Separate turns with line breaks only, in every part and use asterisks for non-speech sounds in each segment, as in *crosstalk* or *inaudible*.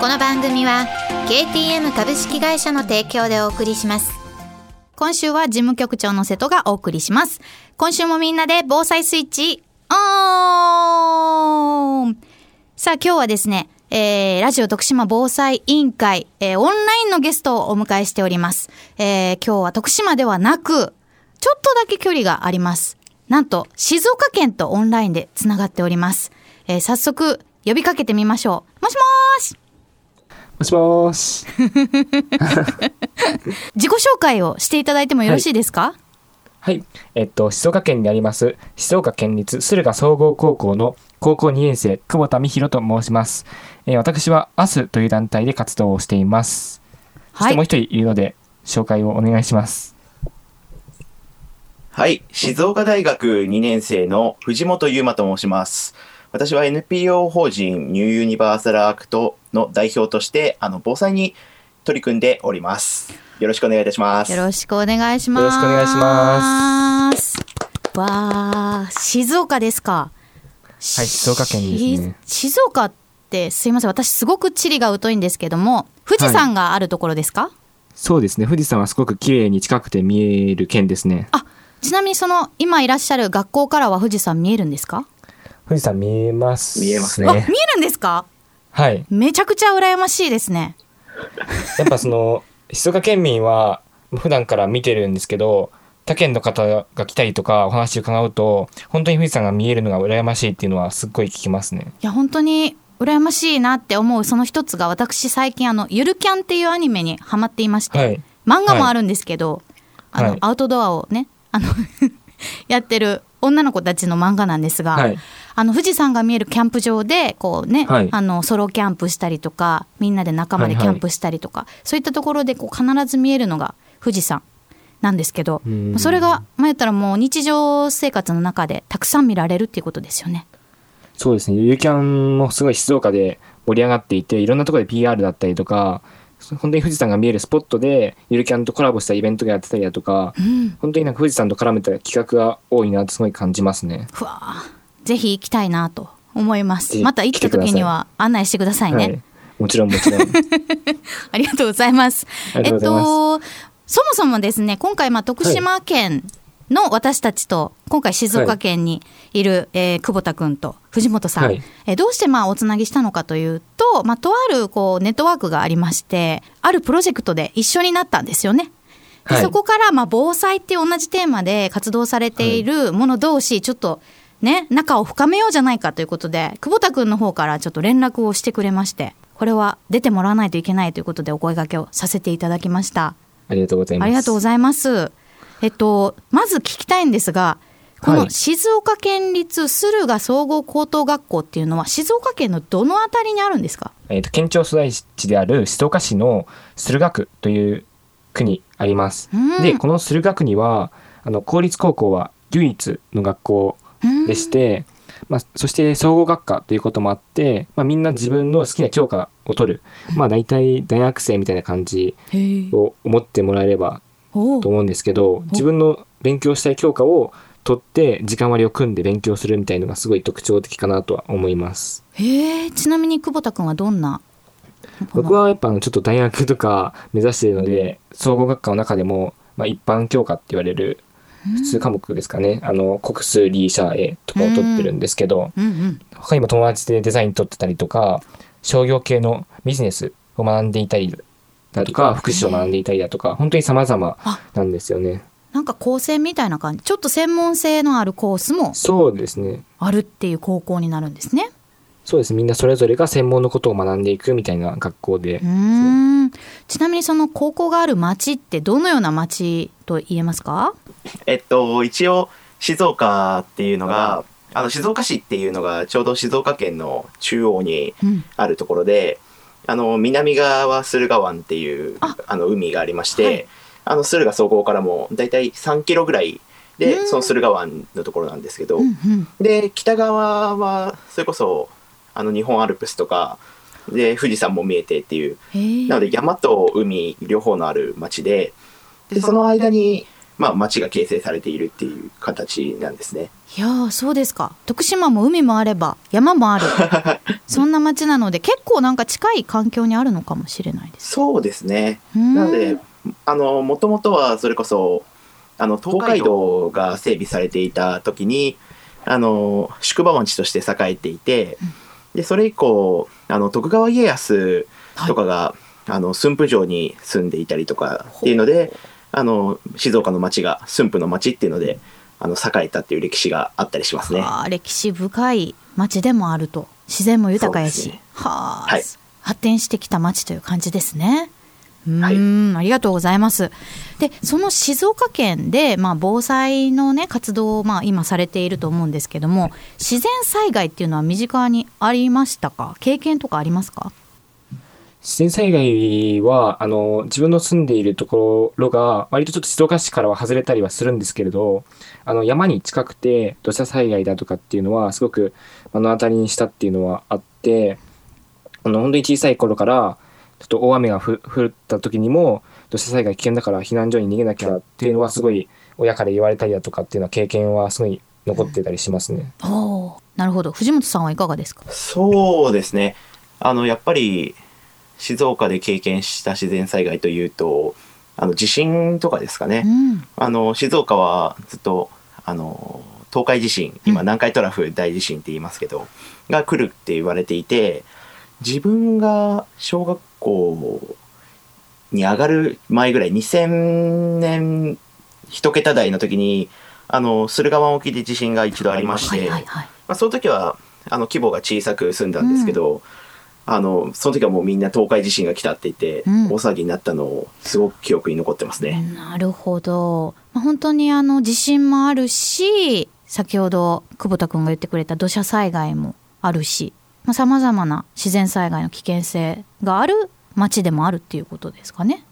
この番組は KTM 株式会社の提供でお送りします
今週は事務局長の瀬戸がお送りします今週もみんなで防災スイッチオンさあ今日はですねえー、ラジオ徳島防災委員会、えー、オンラインのゲストをお迎えしております。えー、今日は徳島ではなく、ちょっとだけ距離があります。なんと、静岡県とオンラインでつながっております。えー、早速、呼びかけてみましょう。もしもーし
もしもーし。*laughs*
自己紹介をしていただいてもよろしいですか、
はい、はい、えっと、静岡県にあります、静岡県立駿河総合高校の高校2年生、久保田美弘と申します。えー、私は、アスという団体で活動をしています。はい、そしてもう一人いるので、紹介をお願いします。
はい、静岡大学2年生の藤本優馬と申します。私は NPO 法人ニューユニバーサルアクトの代表として、あの、防災に取り組んでおります。よろしくお願いいたします。
よろしくお願いします。
よろしくお願いします。
わあ、静岡ですか。
はい、静岡県ですね。
静岡ってすいません、私すごく地理が疎いんですけども、富士山があるところですか、はい、
そうですね。富士山はすごく綺麗に近くて見える県ですね。
あ、ちなみにその今いらっしゃる学校からは富士山見えるんですか？
富士山見えます？
見えます
ね。見えるんですか？
はい。
めちゃくちゃ羨ましいですね。
やっぱその *laughs* 静岡県民は普段から見てるんですけど。他県の方が来たりとかお話を伺うと本当に富士山が見えるのが羨ましいっていうのはすっごい聞きますね。
いや本当に羨ましいなって思うその一つが私最近あのゆるキャンっていうアニメにハマっていまして、はい、漫画もあるんですけど、はい、あの、アウトドアをねあの *laughs* やってる女の子たちの漫画なんですが、はい、あの富士山が見えるキャンプ場でこうね、はい、あのソロキャンプしたりとかみんなで仲間でキャンプしたりとか、はいはい、そういったところでこう必ず見えるのが富士山なんですけどそれが前やったらもう日常生活の中でたくさん見られるっていうことですよね。
そうですね。ゆるキャンもすごい静岡で盛り上がっていていろんなところで PR だったりとか本当に富士山が見えるスポットでゆるキャンとコラボしたイベントがやってたりだとか、うん、本当になんか富士山と絡めた企画が多いなとすごい感じますね。
ふわぜひ行きたいなと思います。また行った時には案内してくださいね。はい、
もちろんもちろん。*laughs*
ありがとうございます。えっとそもそもですね今回まあ徳島県の私たちと今回静岡県にいる、はい、えー、久保田君と藤本さん、はい、えー、どうしてまあおつなぎしたのかというと、まあ、とあるこうネットワークがありましてあるプロジェクトで一緒になったんですよね。でそこからまあ防災って同じテーマで活動されているもの同士ちょっとね仲を深めようじゃないかということで久保田君の方からちょっと連絡をしてくれましてこれは出てもらわないといけないということでお声掛けをさせていただきました。
ありがとうございます。
ありがとうございます。えっと、まず聞きたいんですが、この静岡県立駿河総合高等学校っていうのは静岡県のどのあたりにあるんですか、
えーと、県庁所在地である静岡市の駿河区という区にあります。でこの駿河区にはあの公立高校は唯一の学校でして、まあ、そして総合学科ということもあって、まあ、みんな自分の好きな教科を取る、まあ、大体大学生みたいな感じを思ってもらえればと思うんですけど自分の勉強したい教科を取って時間割を組んで勉強するみたいのがすごい特徴的かなとは思います。
へえ。ちなみに久保田君はどんな？
僕はやっぱちょっと大学とか目指しているので総合学科の中でも、まあ、一般教科って言われる普通科目ですかね、あの国数理社英とかを取ってるんですけど、うんうん、他にも友達でデザイン取ってたりとか商業系のビジネスを学んでいたりだとか福祉を学んでいたりだとか本当に様々なんですよね。
なんか高専みたいな感じ。ちょっと専門性のあるコースも
そうですね。
あるっていう高校になるんですね。
そうです。みんなそれぞれが専門のことを学んでいくみたいな学校で。
ちなみにその高校がある町ってどのような町と言えますか？*laughs*
えっと一応静岡っていうのがあの静岡市っていうのがちょうど静岡県の中央にあるところで、あの南側は駿河湾っていう
あ。
あの海がありまして、
はい。
あの駿河総合からもだいたい3キロぐらいで、
うん。
その駿河湾のところなんですけど、
うんうん。
で北側はそれこそあの日本アルプスとかで富士山も見えてっていう。なので山と海両方のある町ででその間に、まあ、町が形成されているっていう形なんですね。
いやーそうですか。徳島も海もあれば山もある。*laughs* そんな町なので結構なんか近い環境にあるのかもしれないです。
そうですね。
うん。
なのであのもともとはそれこそあの東海道が整備されていた時にあの宿場町として栄えていて、でそれ以降あの徳川家康とかが、あの駿府城に住んでいたりとかっていうのであの静岡の町が駿府の町っていうのであの栄えたっていう歴史があったりしますね。
あー歴史深い町でもあると自然も豊かやし、
ね
はあ、
はい
発展してきた町という感じですね。うーん、ありがとうございます。で、その静岡県で、まあ、防災のね、活動を、まあ、今されていると思うんですけども。自然災害っていうのは身近にありましたか？経験とかありますか？
自然災害はあの自分の住んでいるところが割とちょっと静岡市からは外れたりはするんですけれどあの山に近くて土砂災害だとかっていうのはすごく目の当たりにしたっていうのはあってあの本当に小さい頃からちょっと大雨がふ降った時にも土砂災害危険だから避難所に逃げなきゃっていうのはすごい親から言われたりだとかっていうのは経験はすごい残ってたりしますね。
おお、なるほど。藤本さんはいかがですか？
そうですねあのやっぱり静岡で経験した自然災害というとあの地震とかですかね。
うん、
あの静岡はずっとあの東海地震今
うん
南海トラフ大地震って言いますけど、が来るって言われていて自分が小学校に上がる前ぐらい2000年一桁台の時にあの駿河湾沖で地震が一度ありまして。まあ、その時はあの規模が小さく済んだんですけど、あのその時はもうみんな東海地震が来たって言って、
うん
大騒ぎになったのをすごく記憶に残ってますね。
なるほど。まあ本当にあの地震もあるし、先ほど久保田君が言ってくれた土砂災害もあるし、さまざ、まな自然災害の危険性がある町でもあるっていうことですかね。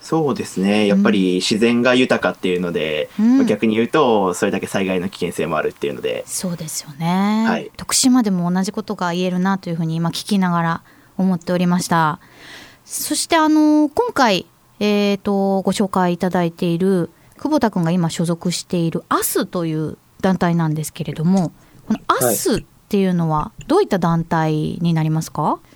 そうですね。やっぱり自然が豊かっていうので、
うん。
まあ逆に言うとそれだけ災害の危険性もあるっていうので。
そうですよね、
はい。
徳島でも同じことが言えるなというふうに今聞きながら思っておりました。そしてあの今回、えー、とご紹介いただいている久保田君が今所属している AS という団体なんですけれどもこの AS っていうのはどういった団体になりますか、
はい。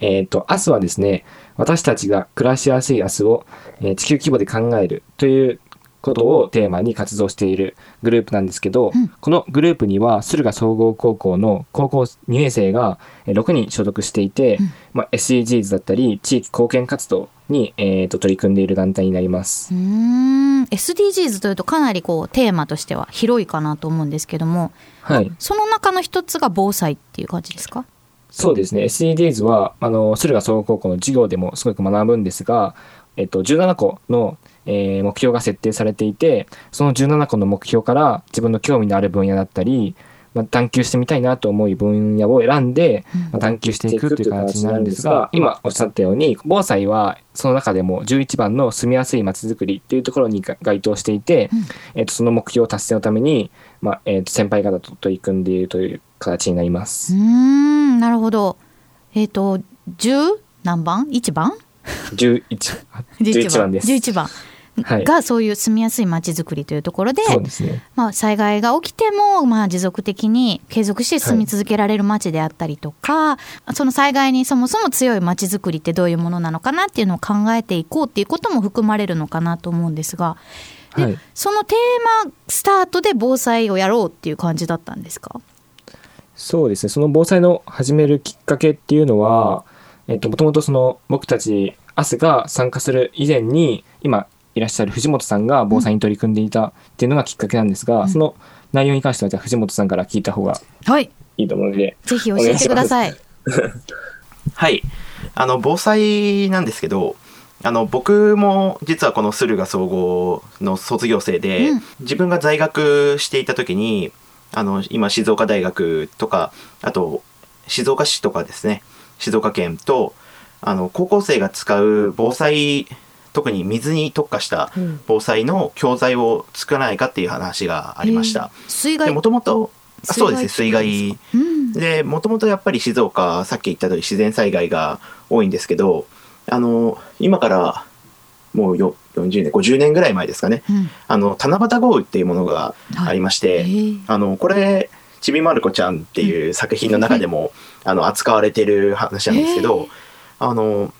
えっ、と、明日はですね、私たちが暮らしやすい明日を、えー地球規模で考えるということをテーマに活動しているグループなんですけど、
うん。
このグループには駿河総合高校の高校2年生がえー6人所属していて、
うん。
まあ、SDGs だったり地域貢献活動に、えー、と取り組んでいる団体になります。
うーん。SDGs というとかなりこうテーマとしては広いかなと思うんですけども、
はい。
その中の一つが防災っていう感じですか？
そうですね。SDGs はあの駿河総合高校の授業でもすごく学ぶんですが、えっと、17個の、えー目標が設定されていてその17個の目標から自分の興味のある分野だったり、まあ、探求してみたいなと思う分野を選んで、まあ、探求していくという形になるんですが。今おっしゃったように防災はその中でも11番の住みやすいまちづくりっていうところにが該当していて、
うん。
えっと、その目標達成のために、まあえっと、先輩方と取り組んでいるという形になります。
うー。んなるほど。えっ、と10何番？1番
？11 11番。*laughs* です。
11番。
はい。
がそういう住みやすい街づくりというところで、
そうですね。
まあ、災害が起きても、まあ、持続的に継続して住み続けられる街であったりとか、その災害にそもそも強い街づくりってどういうものなのかなっていうのを考えていこうっていうことも含まれるのかなと思うんですがで
はい。
そのテーマスタートで防災をやろうっていう感じだったんですか？
そうですね。その防災の始めるきっかけっていうのは、えっと、もともとその僕たち、アスが参加する以前に、今いらっしゃる藤本さんが防災に取り組んでいたっていうのがきっかけなんですが、
うん
その内容に関しては、じゃあ藤本さんから聞いた方が
はい
いいと思うので、
ぜひ教えてください。*laughs*
はいあの防災なんですけどあの僕も実はこの駿河総合の卒業生で、
うん。
自分が在学していた時にあの今静岡大学とかあと静岡市とかですね。静岡県とあの高校生が使う防災特に水に特化した防災の教材を作らないかっていう話がありました。
水害。
もともとそうですね水害。
うん。
でもともとやっぱり静岡さっき言った通り自然災害が多いんですけどあの今からもうよ40年50年ぐらい前ですかね。
うん。
あの七夕豪雨っていうものがありまして、
へー。
あのこれちびまる子ちゃんっていう作品の中でも、あの扱われてる話なんですけど、あの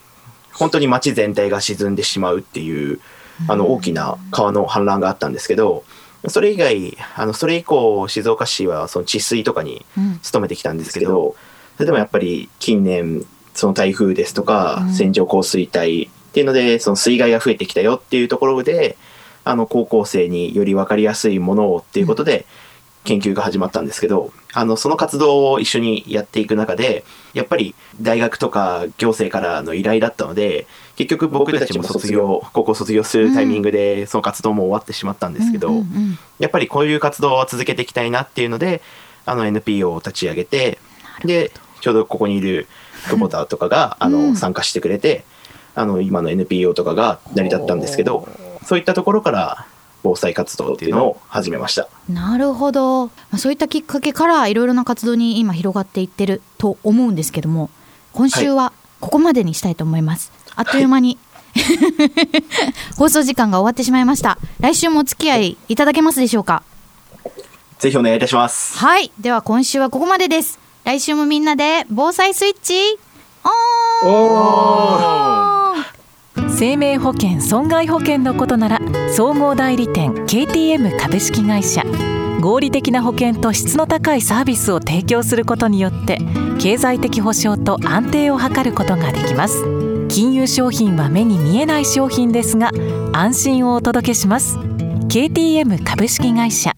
本当に町全体が沈んでしまうっていうあの大きな川の氾濫があったんですけどそれ以外あのそれ以降静岡市はその治水とかに
うん。
努めてきたんですけど。それでもやっぱり近年その台風ですとか
うん。
線状降水帯っていうのでその水害が増えてきたよっていうところであの高校生により分かりやすいものをっていうことで研究が始まったんですけどあのその活動を一緒にやっていく中でやっぱり大学とか行政からの依頼だったので結局僕たちも卒業。高校卒業するタイミングでその活動も終わってしまったんですけど、やっぱりこういう活動を続けていきたいなっていうのであの NPO を立ち上げてでちょうどここにいる久保田とかがあの、
うん
参加してくれてあの今の NPO とかが成り立ったんですけどそういったところから防災活動っていうのを始めました。
なるほど、まあ、そういったきっかけからいろいろな活動に今広がっていってると思うんですけども今週はここまでにしたいと思います、あっという間に、*laughs* 放送時間が終わってしまいました。来週もお付き合い。いただけますでしょうか？
ぜひお願いいたします。
はい。では今週はここまでです来週もみんなで防災スイッチオン。
生命保険損害保険のことなら総合代理店 KTM 株式会社。合理的な保険と質の高いサービスを提供することによって経済的保障と安定を図ることができます。金融商品は目に見えない商品ですが安心をお届けします。KTM 株式会社。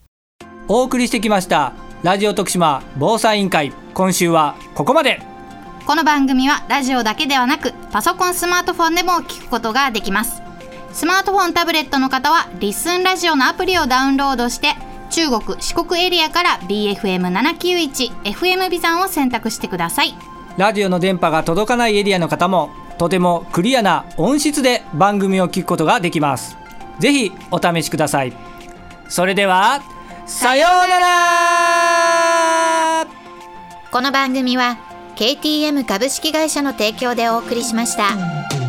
お送りしてきましたラジオ徳島防災委員会今週はここまで。
この番組はラジオだけではなくパソコンスマートフォンでも聞くことができます。スマートフォンタブレットの方はリッスンラジオのアプリをダウンロードして中国四国エリアから BFM791FM ビザンを選択してください。
ラジオの電波が届かないエリアの方もとてもクリアな音質で番組を聞くことができます。ぜひお試しください。それではさようなら
この番組は KTM 株式会社の提供でお送りしました。